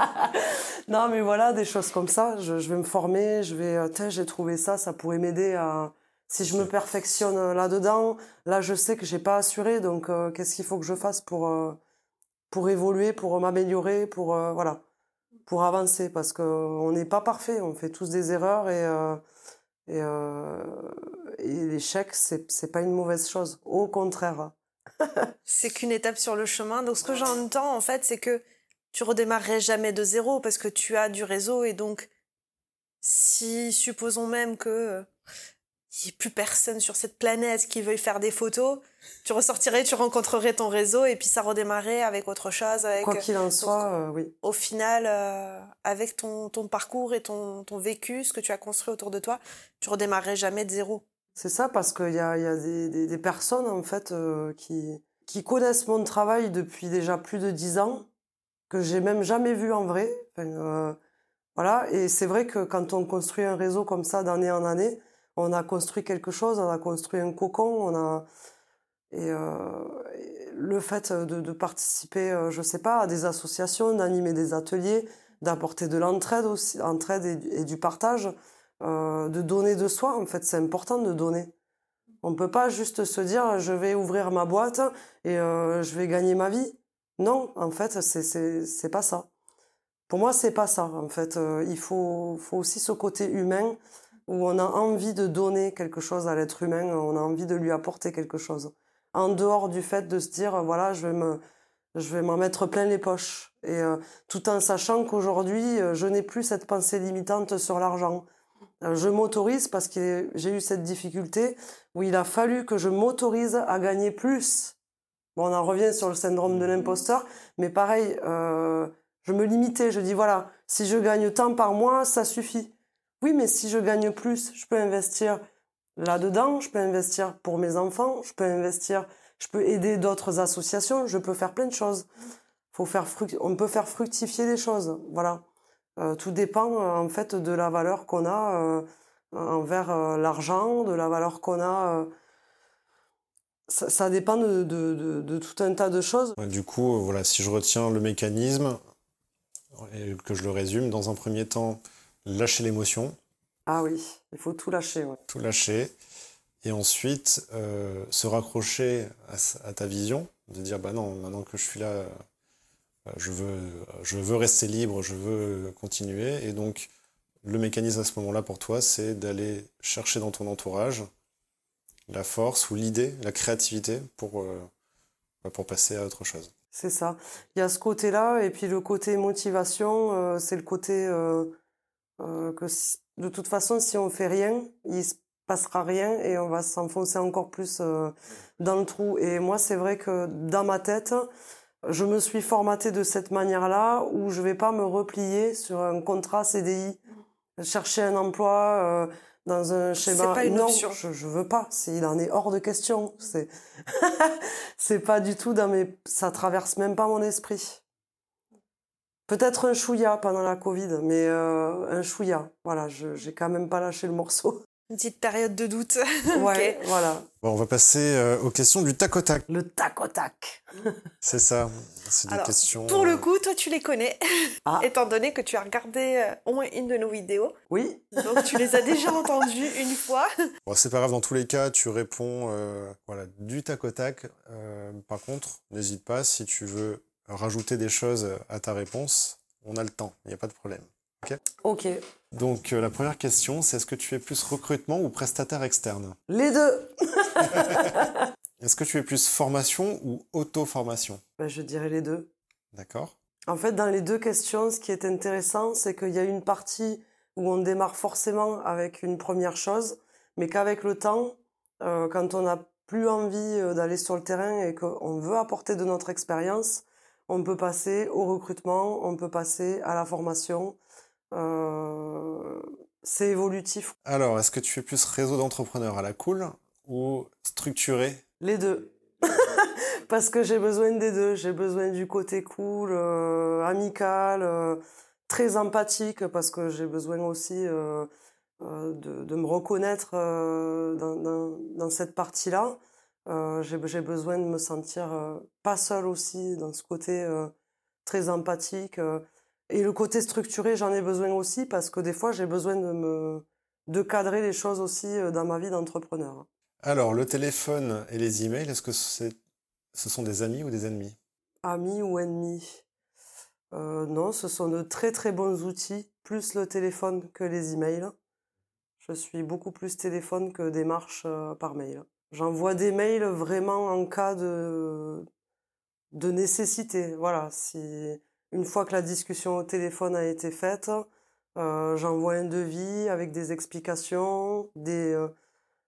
non, mais voilà, des choses comme ça. Je, je vais me former, je vais, euh, j'ai trouvé ça, ça pourrait m'aider à, si je me perfectionne là-dedans, là, je sais que j'ai pas assuré, donc euh, qu'est-ce qu'il faut que je fasse pour, euh, pour évoluer, pour m'améliorer, pour, voilà pour avancer parce qu'on n'est pas parfait, on fait tous des erreurs et, euh, et, euh, et l'échec, c'est, c'est pas une mauvaise chose, au contraire. c'est qu'une étape sur le chemin. Donc ce que j'entends en fait, c'est que tu redémarrerais jamais de zéro parce que tu as du réseau et donc si supposons même que il n'y ait plus personne sur cette planète qui veuille faire des photos, tu ressortirais, tu rencontrerais ton réseau et puis ça redémarrait avec autre chose. Avec, Quoi qu'il en soit, euh, oui. Au final, euh, avec ton, ton parcours et ton, ton vécu, ce que tu as construit autour de toi, tu redémarrerais jamais de zéro. C'est ça, parce qu'il y a, y a des, des, des, personnes en fait euh, qui, qui connaissent mon travail depuis déjà plus de dix ans, que j'ai même jamais vu en vrai. Enfin, euh, voilà, et c'est vrai que quand on construit un réseau comme ça d'année en année, on a construit quelque chose, on a construit un cocon, on a et, euh, le fait de, participer, euh, je sais pas, à des associations, d'animer des ateliers, d'apporter de l'entraide aussi, entraide et, du partage, euh, de donner de soi. En fait, c'est important de donner. On peut pas juste se dire je vais ouvrir ma boîte et euh, je vais gagner ma vie. Non, en fait, c'est c'est c'est pas ça. Pour moi, c'est pas ça. En fait, il faut faut aussi ce côté humain où on a envie de donner quelque chose à l'être humain, on a envie de lui apporter quelque chose. En dehors du fait de se dire, voilà, je vais me, je vais m'en mettre plein les poches. Et tout en sachant qu'aujourd'hui, je n'ai plus cette pensée limitante sur l'argent. je m'autorise parce que j'ai eu cette difficulté où il a fallu que je m'autorise à gagner plus. Bon, on en revient sur le syndrome de l'imposteur, mais pareil, je me limitais. Je dis voilà, si je gagne tant par mois, ça suffit. Oui, mais si je gagne plus, je peux investir là-dedans, je peux investir pour mes enfants, je peux investir, je peux aider d'autres associations, je peux faire plein de choses. Faut faire on peut faire fructifier les choses, voilà. Euh, tout dépend euh, en fait de la valeur qu'on a euh, envers l'argent, de la valeur qu'on a. Ça, dépend de, de, tout un tas de choses. Du coup, voilà, si je retiens le mécanisme et que je le résume, dans un premier temps, lâcher l'émotion. Ah oui, il faut tout lâcher. Tout lâcher. Et ensuite, euh, se raccrocher à, ta vision, de dire, bah non, maintenant que je suis là, euh, je veux, je veux rester libre, je veux continuer. Et donc, le mécanisme à ce moment-là pour toi, c'est d'aller chercher dans ton entourage la force ou l'idée, la créativité pour, euh, bah, pour passer à autre chose. C'est ça. Il y a ce côté-là, et puis le côté motivation, c'est le côté euh, que de toute façon, si on fait rien, il se passera rien et on va s'enfoncer encore plus euh, dans le trou. Et moi, c'est vrai que dans ma tête, je me suis formatée de cette manière-là où je vais pas me replier sur un contrat CDI, chercher un emploi euh, dans un schéma. Pas une non, option. je, je veux pas. Il en est hors de question. C'est, c'est pas du tout dans mes, ça traverse même pas mon esprit. Peut-être un chouïa pendant la Covid, mais euh, un chouïa. Voilà, je j'ai quand même pas lâché le morceau. Une petite période de doute. ouais, voilà. Bon, on va passer euh, aux questions du tac au tac. Le tac au tac. C'est ça. C'est des questions. Pour le euh, coup, toi, tu les connais, ah. étant donné que tu as regardé au moins une de nos vidéos. Oui. Donc, tu les as déjà entendues une fois. Bon, c'est pas grave. Dans tous les cas, tu réponds, voilà, du tac au tac. par contre, n'hésite pas si tu veux rajouter des choses à ta réponse, on a le temps, il n'y a pas de problème. Ok Ok. Donc euh, la première question, c'est est-ce que tu es plus recrutement ou prestataire externe? Les deux Est-ce que tu es plus formation ou auto-formation? Ben, Je dirais les deux. D'accord. En fait, dans les deux questions, ce qui est intéressant, c'est qu'il y a une partie où on démarre forcément avec une première chose, mais qu'avec le temps, euh, quand on n'a plus envie euh, d'aller sur le terrain et qu'on veut apporter de notre expérience, on peut passer au recrutement, on peut passer à la formation. Euh, c'est évolutif. Alors, est-ce que tu es plus réseau d'entrepreneurs à la cool ou structuré? Les deux. Parce que j'ai besoin des deux. J'ai besoin du côté cool, euh, amical, euh, très empathique, parce que j'ai besoin aussi de, me reconnaître dans, cette partie-là. Euh, j'ai besoin de me sentir euh, pas seule aussi dans ce côté euh, très empathique. et le côté structuré, j'en ai besoin aussi parce que des fois, j'ai besoin de me de cadrer les choses aussi dans ma vie d'entrepreneur. Alors, le téléphone et les emails, est-ce que ce sont des amis ou des ennemis? Amis ou ennemis? Non, ce sont de très très bons outils, plus le téléphone que les emails. Je suis beaucoup plus téléphone que démarche par mail. J'envoie des mails vraiment en cas de, nécessité. Voilà, si une fois que la discussion au téléphone a été faite, euh, j'envoie un devis avec des explications, euh,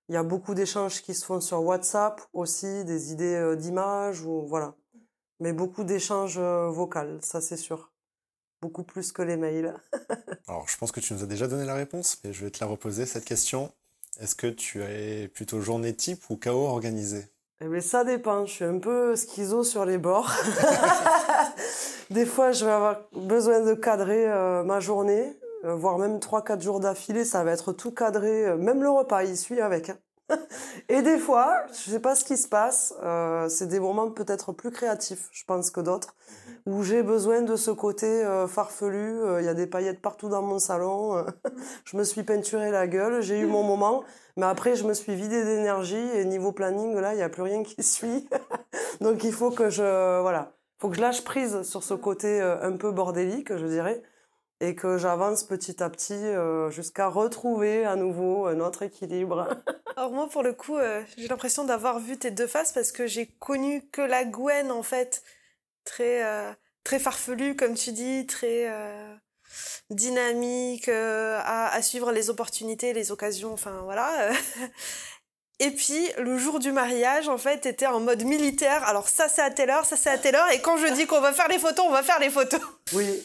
il y a beaucoup d'échanges qui se font sur WhatsApp aussi, des idées euh, d'images ou voilà. Mais beaucoup d'échanges vocaux, ça c'est sûr. Beaucoup plus que les mails. Alors, je pense que tu nous as déjà donné la réponse, mais je vais te la reposer cette question. Est-ce que tu es plutôt journée type ou chaos organisé? Eh bien, ça dépend. Je suis un peu schizo sur les bords. Des fois, je vais avoir besoin de cadrer euh, ma journée, euh, voire même 3-4 jours d'affilée. Ça va être tout cadré. Euh, même le repas, il suit avec. Hein. Et des fois, je sais pas ce qui se passe. c'est des moments peut-être plus créatifs, je pense, que d'autres, où j'ai besoin de ce côté farfelu. Il y a des paillettes partout dans mon salon. je me suis peinturé la gueule. J'ai eu mon moment. Mais après, je me suis vidée d'énergie et niveau planning, là, il n'y a plus rien qui suit. Donc, il faut que je, voilà, faut que je lâche prise sur ce côté euh, un peu bordélique, je dirais, et que j'avance petit à petit euh, jusqu'à retrouver à nouveau un autre équilibre. Alors moi, pour le coup, euh, j'ai l'impression d'avoir vu tes deux faces parce que j'ai connu que la Gwen, en fait, très très farfelu comme tu dis, très dynamique, à, à, suivre les opportunités, les occasions, enfin voilà. Et puis, le jour du mariage, en fait, était en mode militaire. Alors, ça, c'est à telle heure, ça, c'est à telle heure. Et quand je dis qu'on va faire les photos, on va faire les photos. Oui.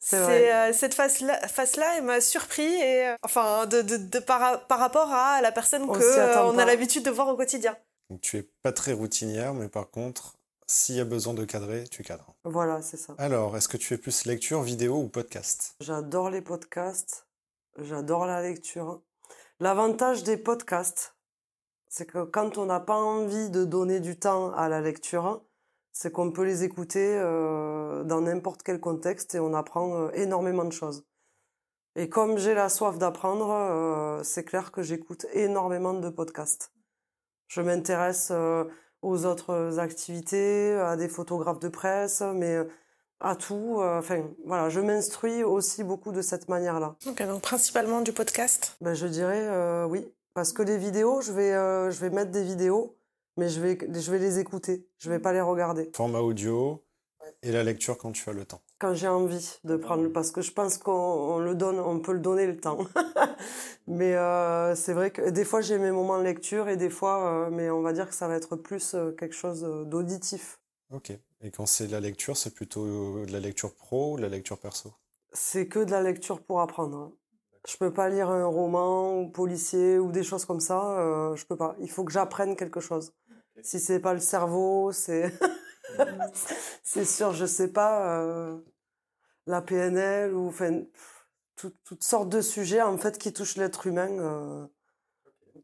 C'est. Euh, cette face-là, face-là, elle m'a surpris et euh, enfin de, de, de par, par, rapport à la personne qu'on euh, on a l'habitude de voir au quotidien. Donc tu es pas très routinière, mais par contre, s'il y a besoin de cadrer, tu cadres. Voilà, c'est ça. Alors, est-ce que tu fais plus lecture, vidéo ou podcast? J'adore les podcasts. J'adore la lecture. L'avantage des podcasts, c'est que quand on n'a pas envie de donner du temps à la lecture, c'est qu'on peut les écouter euh, dans n'importe quel contexte et on apprend euh, énormément de choses. Et comme j'ai la soif d'apprendre, euh, c'est clair que j'écoute énormément de podcasts. Je m'intéresse aux autres activités, à des photographes de presse, mais à tout. Enfin, voilà, je m'instruis aussi beaucoup de cette manière-là. Donc principalement du podcast? Ben, Je dirais oui. Parce que les vidéos, je vais, je vais mettre des vidéos, mais je vais, je vais les écouter. Je vais pas les regarder. Format audio et la lecture quand tu as le temps. Quand j'ai envie de prendre, parce que je pense qu'on le donne, on peut le donner le temps. mais euh, c'est vrai que des fois j'ai mes moments de lecture et des fois, euh, mais on va dire que ça va être plus quelque chose d'auditif. Ok. Et quand c'est la lecture, c'est plutôt de la lecture pro ou de la lecture perso? C'est que de la lecture pour apprendre. Je peux pas lire un roman ou policier ou des choses comme ça. Euh, je peux pas. Il faut que j'apprenne quelque chose. Si c'est pas le cerveau, c'est c'est sûr. Je sais pas euh, la PNL ou enfin toutes sortes de sujets en fait qui touchent l'être humain euh,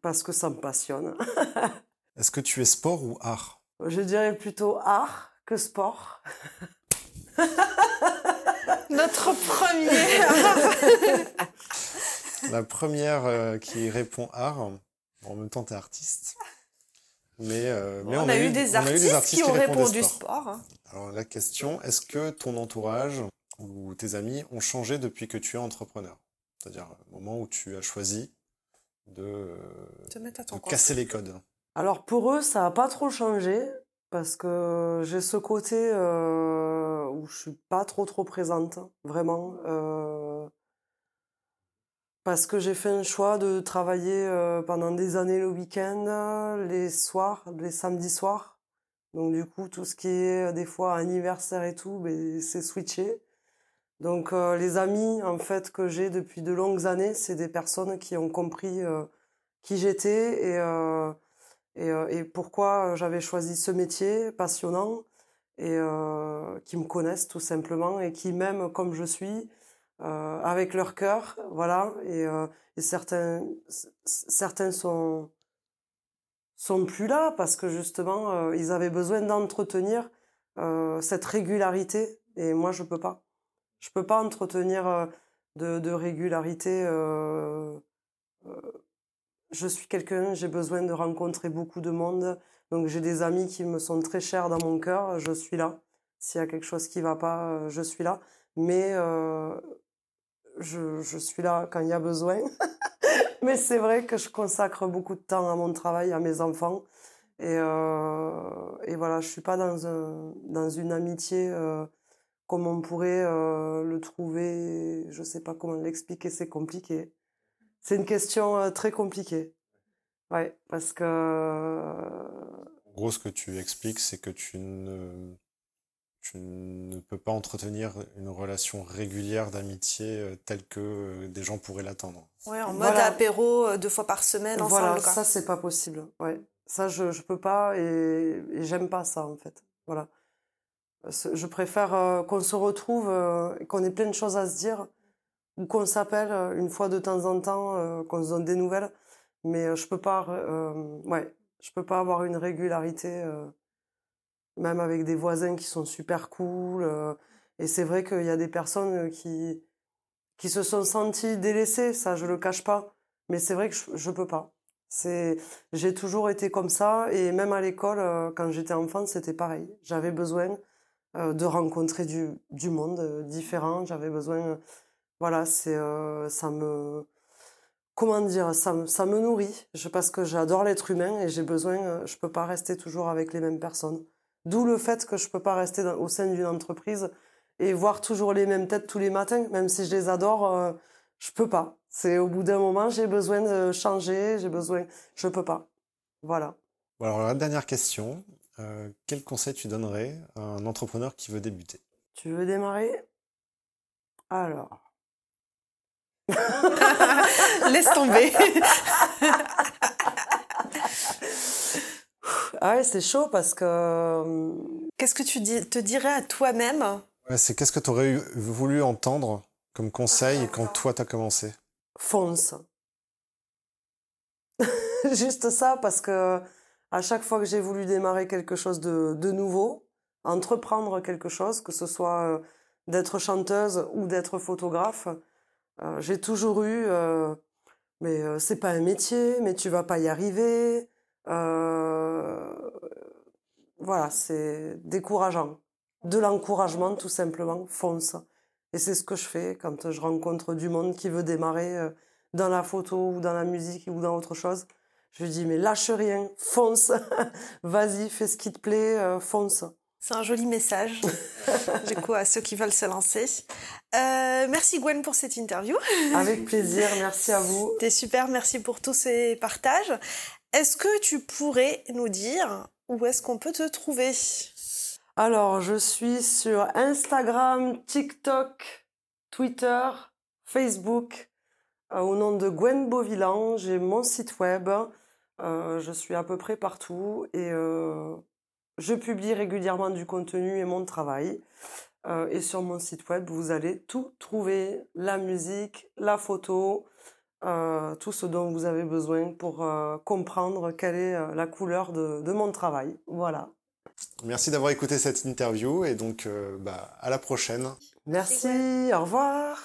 parce que ça me passionne. Est-ce que tu es sport ou art? Je dirais plutôt art que sport. Notre premier. La première euh, qui répond art. en même temps, tu es artiste. Mais, euh, mais on, a, eu des artistes, qui, ont répondu sport. Hein. Alors la question, est-ce que ton entourage ou tes amis ont changé depuis que tu es entrepreneur? C'est-à-dire au moment où tu as choisi de, de casser les codes. Alors pour eux, ça n'a pas trop changé parce que j'ai ce côté euh, où je suis pas trop trop présente, vraiment. Euh, parce que j'ai fait un choix de travailler euh, pendant des années le week-end, les soirs, les samedis soirs. Donc du coup, tout ce qui est des fois anniversaire et tout, ben, c'est switché. Donc les amis en fait que j'ai depuis de longues années, c'est des personnes qui ont compris qui j'étais et et, euh, et pourquoi j'avais choisi ce métier passionnant et euh, qui me connaissent tout simplement et qui m'aiment comme je suis euh, avec leur cœur voilà et, euh, certains certains sont sont plus là parce que justement ils avaient besoin d'entretenir cette régularité et moi je peux pas je peux pas entretenir de régularité je suis quelqu'un, j'ai besoin de rencontrer beaucoup de monde. Donc j'ai des amis qui me sont très chers dans mon cœur, je suis là. S'il y a quelque chose qui va pas, euh, je suis là. Mais euh, je, suis là quand il y a besoin. Mais c'est vrai que je consacre beaucoup de temps à mon travail, à mes enfants. Et, euh, voilà, je suis pas dans, un, dans une amitié comme on pourrait le trouver. Je sais pas comment l'expliquer, c'est compliqué. C'est une question très compliquée. Ouais, parce que. En gros, ce que tu expliques, c'est que tu ne, tu ne peux pas entretenir une relation régulière d'amitié telle que des gens pourraient l'attendre. Ouais, en mode apéro deux fois par semaine ensemble. Voilà, ça c'est pas possible. Ouais, ça je je peux pas et, et j'aime pas ça en fait. Voilà. Je préfère qu'on se retrouve, qu'on ait plein de choses à se dire ou qu'on s'appelle une fois de temps en temps, euh, qu'on se donne des nouvelles. Mais je peux pas, ouais, je peux pas avoir une régularité, même avec des voisins qui sont super cool. et c'est vrai qu'il y a des personnes qui qui se sont senties délaissées, ça je le cache pas. Mais c'est vrai que je, je peux pas. C'est, j'ai toujours été comme ça et même à l'école, quand j'étais enfant, c'était pareil. J'avais besoin de rencontrer du, du monde différent. J'avais besoin voilà, c'est ça me comment dire, ça me ça me nourrit. Je parce que j'adore l'être humain et j'ai besoin. Euh, je peux pas rester toujours avec les mêmes personnes. D'où le fait que je peux pas rester au sein d'une entreprise et voir toujours les mêmes têtes tous les matins, même si je les adore, euh, je peux pas. C'est au bout d'un moment, j'ai besoin de changer, j'ai besoin, je peux pas. Voilà. alors la dernière question, euh, quel conseil tu donnerais à un entrepreneur qui veut débuter? Tu veux démarrer? Alors. Laisse tomber. ah ouais, c'est chaud parce que. Euh, Qu'est-ce que tu te dirais à toi-même? C'est qu'est-ce que tu aurais voulu entendre comme conseil quand toi t'as commencé? Fonce. Juste ça parce que à chaque fois que j'ai voulu démarrer quelque chose de, de, nouveau, entreprendre quelque chose, que ce soit euh, d'être chanteuse ou d'être photographe, euh, j'ai toujours eu euh, mais euh, c'est pas un métier, mais tu vas pas y arriver. voilà, c'est décourageant. De l'encouragement, tout simplement, fonce. Et c'est ce que je fais quand je rencontre du monde qui veut démarrer dans la photo ou dans la musique ou dans autre chose. Je dis, mais lâche rien, fonce, vas-y, fais ce qui te plaît, fonce. C'est un joli message, du coup, à ceux qui veulent se lancer. Euh, merci Gwen pour cette interview. Avec plaisir, merci à vous. C'était super, merci pour tous ces partages. Est-ce que tu pourrais nous dire où est-ce qu'on peut te trouver? Alors, je suis sur Instagram, TikTok, Twitter, Facebook, euh, au nom de Gwen Beauvilan. J'ai mon site web. Euh, je suis à peu près partout et je publie régulièrement du contenu et mon travail. Euh, et sur mon site web, vous allez tout trouver, la musique, la photo, euh, tout ce dont vous avez besoin pour euh, comprendre quelle est la couleur de, de, mon travail. Voilà. Merci d'avoir écouté cette interview et donc bah, à la prochaine. Merci, au revoir.